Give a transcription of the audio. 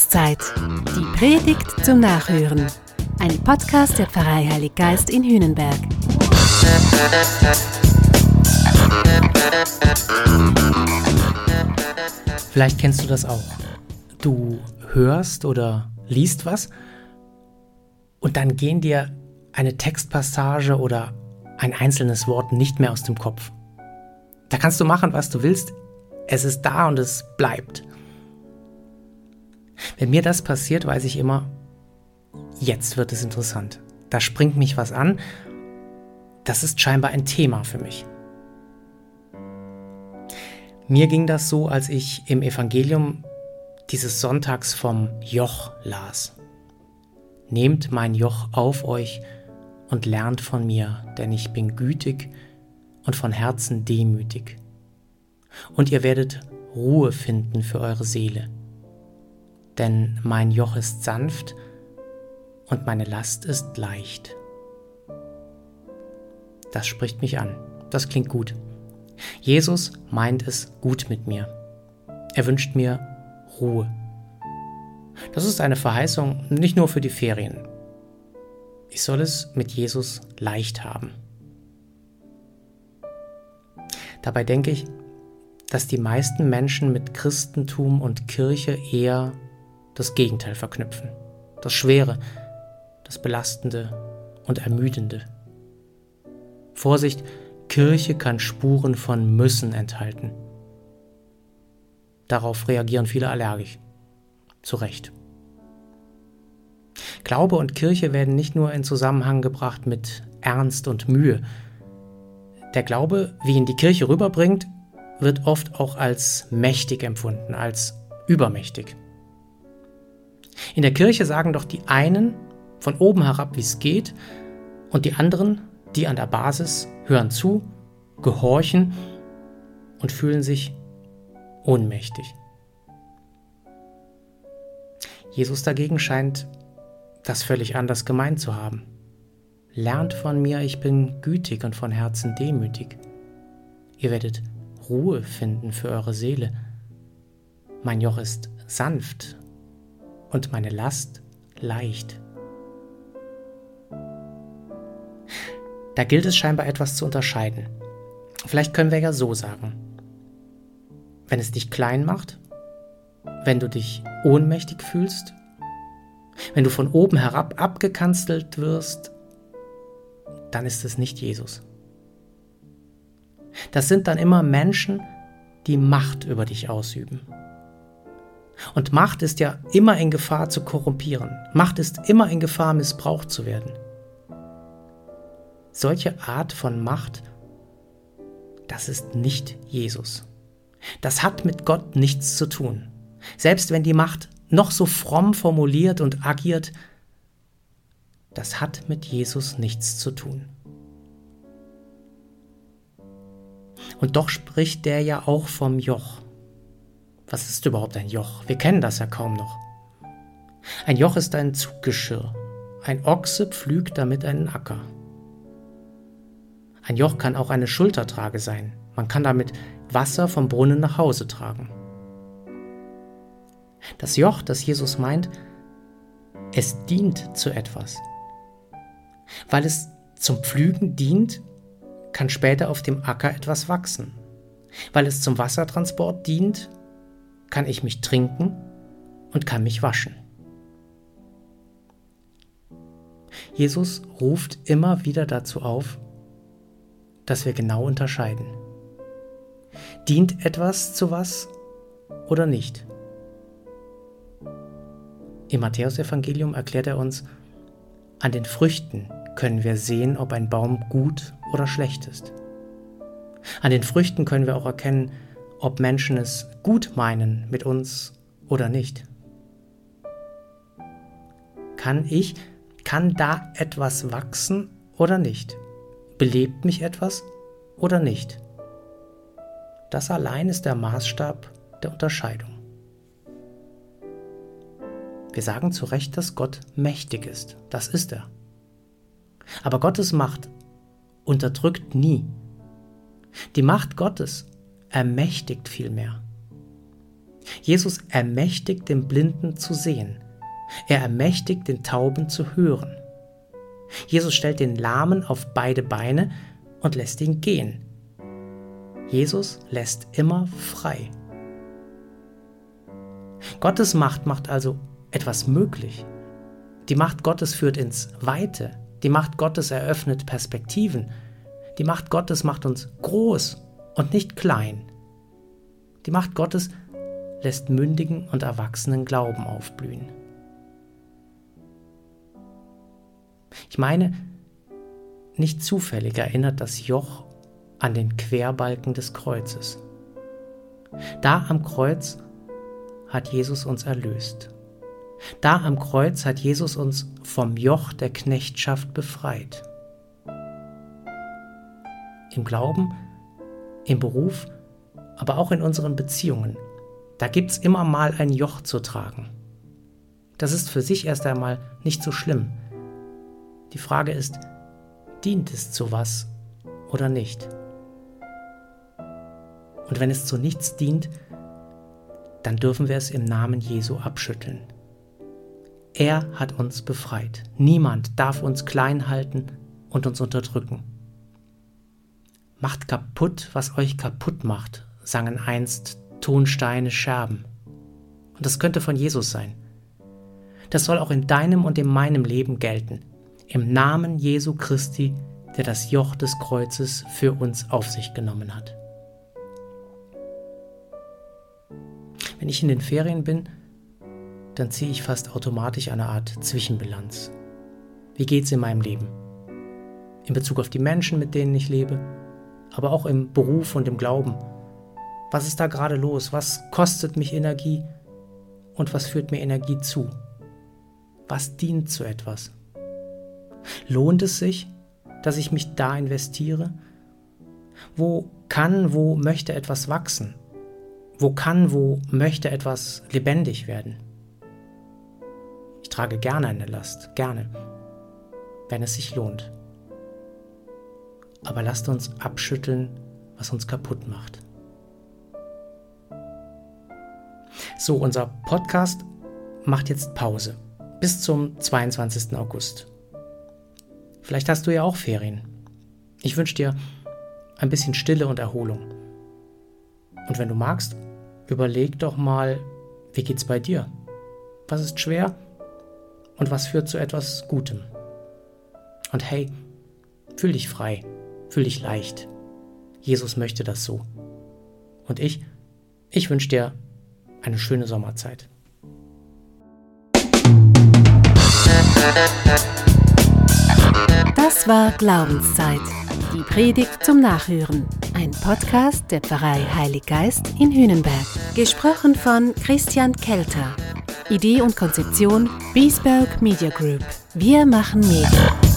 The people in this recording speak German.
Passionszeit. Die Predigt zum Nachhören. Ein Podcast der Pfarrei Heilig Geist in Hühnenberg. Vielleicht kennst du das auch. Du hörst oder liest was und dann gehen dir eine Textpassage oder ein einzelnes Wort nicht mehr aus dem Kopf. Da kannst du machen, was du willst. Es ist da und es bleibt. Wenn mir das passiert, weiß ich immer, jetzt wird es interessant. Da springt mich was an. Das ist scheinbar ein Thema für mich. Mir ging das so, als ich im Evangelium dieses Sonntags vom Joch las. Nehmt mein Joch auf euch und lernt von mir, denn ich bin gütig und von Herzen demütig. Und ihr werdet Ruhe finden für eure Seele denn mein Joch ist sanft und meine Last ist leicht. Das spricht mich an. Das klingt gut. Jesus meint es gut mit mir. Er wünscht mir Ruhe. Das ist eine Verheißung nicht nur für die Ferien. Ich soll es mit Jesus leicht haben. Dabei denke ich, dass die meisten Menschen mit Christentum und Kirche eher das Gegenteil verknüpfen. Das Schwere, das Belastende und Ermüdende. Vorsicht, Kirche kann Spuren von Müssen enthalten. Darauf reagieren viele allergisch. Zu Recht. Glaube und Kirche werden nicht nur in Zusammenhang gebracht mit Ernst und Mühe. Der Glaube, wie ihn die Kirche rüberbringt, wird oft auch als mächtig empfunden, als übermächtig. In der Kirche sagen doch die einen von oben herab, wie es geht, und die anderen, die an der Basis, hören zu, gehorchen und fühlen sich ohnmächtig. Jesus dagegen scheint das völlig anders gemeint zu haben. Lernt von mir, ich bin gütig und von Herzen demütig. Ihr werdet Ruhe finden für eure Seele. Mein Joch ist sanft und meine Last leicht. Da gilt es scheinbar etwas zu unterscheiden. Vielleicht können wir ja so sagen. Wenn es dich klein macht, wenn du dich ohnmächtig fühlst, wenn du von oben herab abgekanzelt wirst, dann ist es nicht Jesus. Das sind dann immer Menschen, die Macht über dich ausüben. Und Macht ist ja immer in Gefahr zu korrumpieren. Macht ist immer in Gefahr, missbraucht zu werden. Solche Art von Macht, das ist nicht Jesus. Das hat mit Gott nichts zu tun. Selbst wenn die Macht noch so fromm formuliert und agiert, das hat mit Jesus nichts zu tun. Und doch spricht der ja auch vom Joch. Was ist überhaupt ein Joch? Wir kennen das ja kaum noch. Ein Joch ist ein Zuggeschirr. Ein Ochse pflügt damit einen Acker. Ein Joch kann auch eine Schultertrage sein. Man kann damit Wasser vom Brunnen nach Hause tragen. Das Joch, das Jesus meint, es dient zu etwas. Weil es zum Pflügen dient, kann später auf dem Acker etwas wachsen. Weil es zum Wassertransport dient, kann ich mich trinken und kann mich waschen. Jesus ruft immer wieder dazu auf, dass wir genau unterscheiden. Dient etwas zu was oder nicht? Im Matthäusevangelium erklärt er uns, an den Früchten können wir sehen, ob ein Baum gut oder schlecht ist. An den Früchten können wir auch erkennen, ob Menschen es gut meinen mit uns oder nicht. Kann ich, kann da etwas wachsen oder nicht? Belebt mich etwas oder nicht? Das allein ist der Maßstab der Unterscheidung. Wir sagen zu Recht, dass Gott mächtig ist. Das ist er. Aber Gottes Macht unterdrückt nie. Die Macht Gottes ermächtigt vielmehr. Jesus ermächtigt den Blinden zu sehen. Er ermächtigt den Tauben zu hören. Jesus stellt den Lahmen auf beide Beine und lässt ihn gehen. Jesus lässt immer frei. Gottes Macht macht also etwas möglich. Die Macht Gottes führt ins Weite. Die Macht Gottes eröffnet Perspektiven. Die Macht Gottes macht uns groß und nicht klein. Die Macht Gottes lässt mündigen und erwachsenen Glauben aufblühen. Ich meine, nicht zufällig erinnert das Joch an den Querbalken des Kreuzes. Da am Kreuz hat Jesus uns erlöst. Da am Kreuz hat Jesus uns vom Joch der Knechtschaft befreit. Im Glauben, im Beruf, aber auch in unseren Beziehungen, da gibt es immer mal ein Joch zu tragen. Das ist für sich erst einmal nicht so schlimm. Die Frage ist, dient es zu was oder nicht? Und wenn es zu nichts dient, dann dürfen wir es im Namen Jesu abschütteln. Er hat uns befreit. Niemand darf uns klein halten und uns unterdrücken. Macht kaputt, was euch kaputt macht, sangen einst Tonsteine Scherben. Und das könnte von Jesus sein. Das soll auch in deinem und in meinem Leben gelten. Im Namen Jesu Christi, der das Joch des Kreuzes für uns auf sich genommen hat. Wenn ich in den Ferien bin, dann ziehe ich fast automatisch eine Art Zwischenbilanz. Wie geht es in meinem Leben? In Bezug auf die Menschen, mit denen ich lebe, aber auch im Beruf und im Glauben. Was ist da gerade los? Was kostet mich Energie und was führt mir Energie zu? Was dient zu etwas? Lohnt es sich, dass ich mich da investiere? Wo kann, wo möchte etwas wachsen? Wo kann, wo möchte etwas lebendig werden? Ich trage gerne eine Last, gerne, wenn es sich lohnt. Aber lasst uns abschütteln, was uns kaputt macht. So, unser Podcast macht jetzt Pause bis zum 22. August. Vielleicht hast du ja auch Ferien. Ich wünsche dir ein bisschen Stille und Erholung. Und wenn du magst, Überleg doch mal, wie geht's bei dir? Was ist schwer und was führt zu etwas Gutem? Und hey, fühl dich frei, fühl dich leicht. Jesus möchte das so. Und ich, ich wünsche dir eine schöne Sommerzeit. Das war Glaubenszeit. Die Predigt zum Nachhören. Ein Podcast der Pfarrei Heilig Geist in Hünenberg. Gesprochen von Christian Kelter. Idee und Konzeption Biesberg Media Group. Wir machen Medien.